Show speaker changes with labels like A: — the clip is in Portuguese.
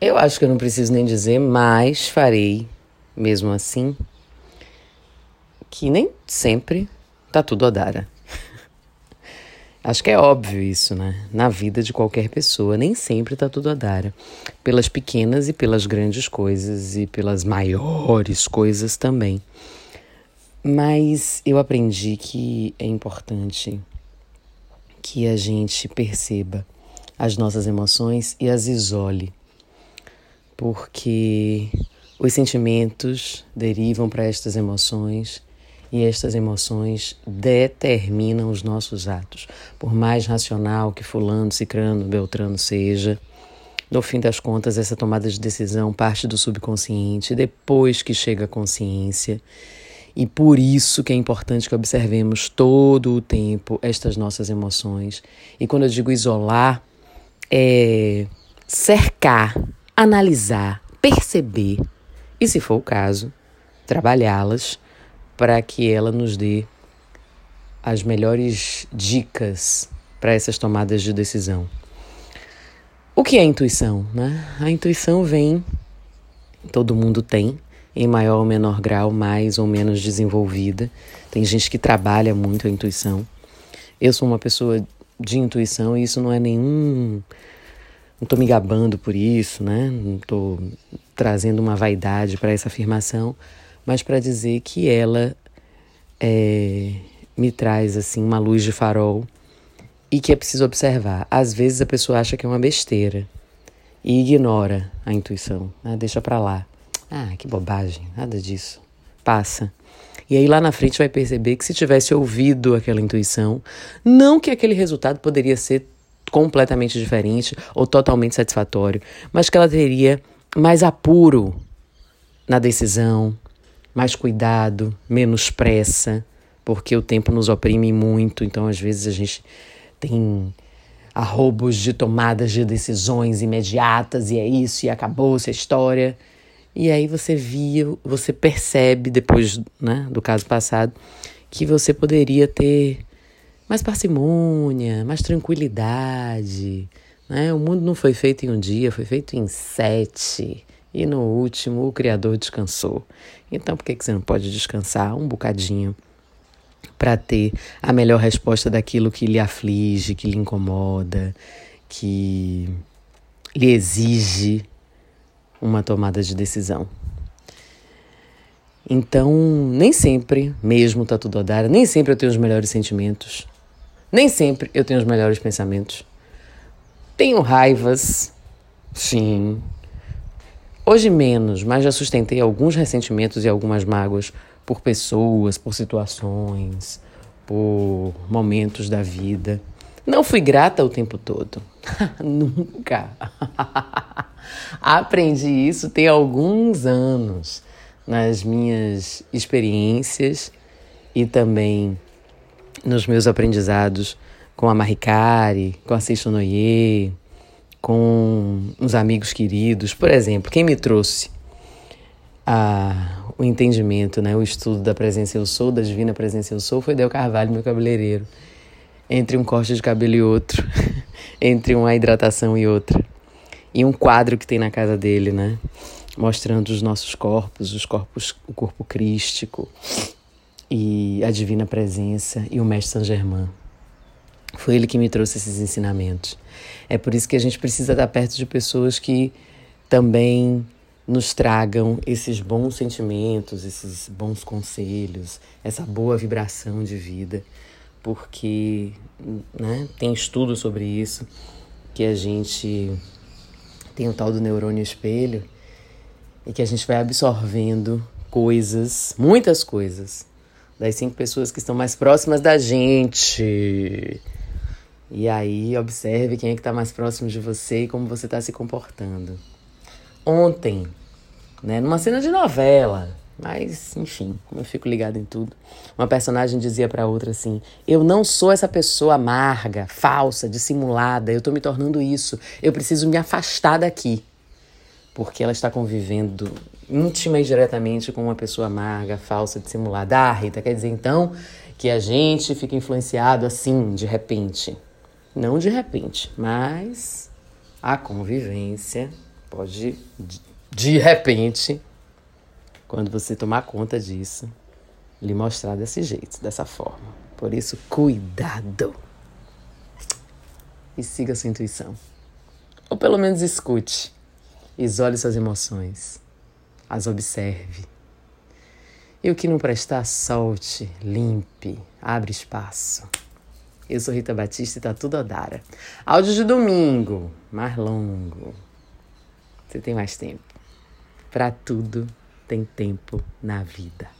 A: Eu acho que eu não preciso nem dizer, mas farei, mesmo assim, que nem sempre tá tudo a dar. Acho que é óbvio isso, né? Na vida de qualquer pessoa, nem sempre tá tudo a dar. Pelas pequenas e pelas grandes coisas e pelas maiores coisas também. Mas eu aprendi que é importante que a gente perceba as nossas emoções e as isole. Porque os sentimentos derivam para estas emoções e estas emoções determinam os nossos atos. Por mais racional que fulano, cicrano, beltrano seja, no fim das contas essa tomada de decisão parte do subconsciente depois que chega a consciência. E por isso que é importante que observemos todo o tempo estas nossas emoções. E quando eu digo isolar, é cercar, analisar, perceber e, se for o caso, trabalhá-las para que ela nos dê as melhores dicas para essas tomadas de decisão. O que é intuição? Né? A intuição vem, todo mundo tem, em maior ou menor grau, mais ou menos desenvolvida. Tem gente que trabalha muito a intuição. Eu sou uma pessoa de intuição e isso não é nenhum. Não estou me gabando por isso, né? Não estou trazendo uma vaidade para essa afirmação, mas para dizer que ela é, me traz assim uma luz de farol e que é preciso observar. Às vezes a pessoa acha que é uma besteira e ignora a intuição, né? deixa para lá. Ah, que bobagem, nada disso. Passa. E aí lá na frente vai perceber que se tivesse ouvido aquela intuição, não que aquele resultado poderia ser completamente diferente ou totalmente satisfatório, mas que ela teria mais apuro na decisão, mais cuidado, menos pressa, porque o tempo nos oprime muito, então às vezes a gente tem arrobos de tomadas de decisões imediatas e é isso e acabou-se a história. E aí você via, você percebe depois né, do caso passado que você poderia ter mais parcimônia, mais tranquilidade. Né? O mundo não foi feito em um dia, foi feito em sete. E no último, o Criador descansou. Então, por que, que você não pode descansar um bocadinho para ter a melhor resposta daquilo que lhe aflige, que lhe incomoda, que lhe exige uma tomada de decisão? Então, nem sempre mesmo tá tudo a dar, nem sempre eu tenho os melhores sentimentos, nem sempre eu tenho os melhores pensamentos. Tenho raivas, sim, Hoje menos, mas já sustentei alguns ressentimentos e algumas mágoas por pessoas, por situações, por momentos da vida. Não fui grata o tempo todo. Nunca. Aprendi isso tem alguns anos nas minhas experiências e também nos meus aprendizados com a Maricari, com a Seixo Noyer, com uns amigos queridos. Por exemplo, quem me trouxe a, o entendimento, né, o estudo da presença eu sou, da divina presença eu sou, foi Del Carvalho, meu cabeleireiro. Entre um corte de cabelo e outro, entre uma hidratação e outra. E um quadro que tem na casa dele, né? Mostrando os nossos corpos, os corpos, o corpo crístico e a divina presença e o mestre Saint Germain. Foi ele que me trouxe esses ensinamentos. É por isso que a gente precisa estar perto de pessoas que também nos tragam esses bons sentimentos, esses bons conselhos, essa boa vibração de vida, porque né, tem estudo sobre isso, que a gente tem o tal do neurônio espelho e que a gente vai absorvendo coisas, muitas coisas, das cinco pessoas que estão mais próximas da gente. E aí observe quem é que está mais próximo de você e como você está se comportando. Ontem, né, numa cena de novela, mas enfim, eu fico ligado em tudo, uma personagem dizia para outra assim: "Eu não sou essa pessoa amarga, falsa, dissimulada, eu estou me tornando isso. Eu preciso me afastar daqui." Porque ela está convivendo íntima e diretamente com uma pessoa amarga, falsa, dissimulada. Ah, Rita, quer dizer então que a gente fica influenciado assim, de repente. Não de repente, mas a convivência pode, de repente, quando você tomar conta disso, lhe mostrar desse jeito, dessa forma. Por isso, cuidado! E siga sua intuição. Ou pelo menos escute. Isole suas emoções. As observe. E o que não prestar, solte, limpe, abre espaço. Eu sou Rita Batista e tá tudo Odara. Áudio de domingo, mais longo. Você tem mais tempo. Para tudo tem tempo na vida.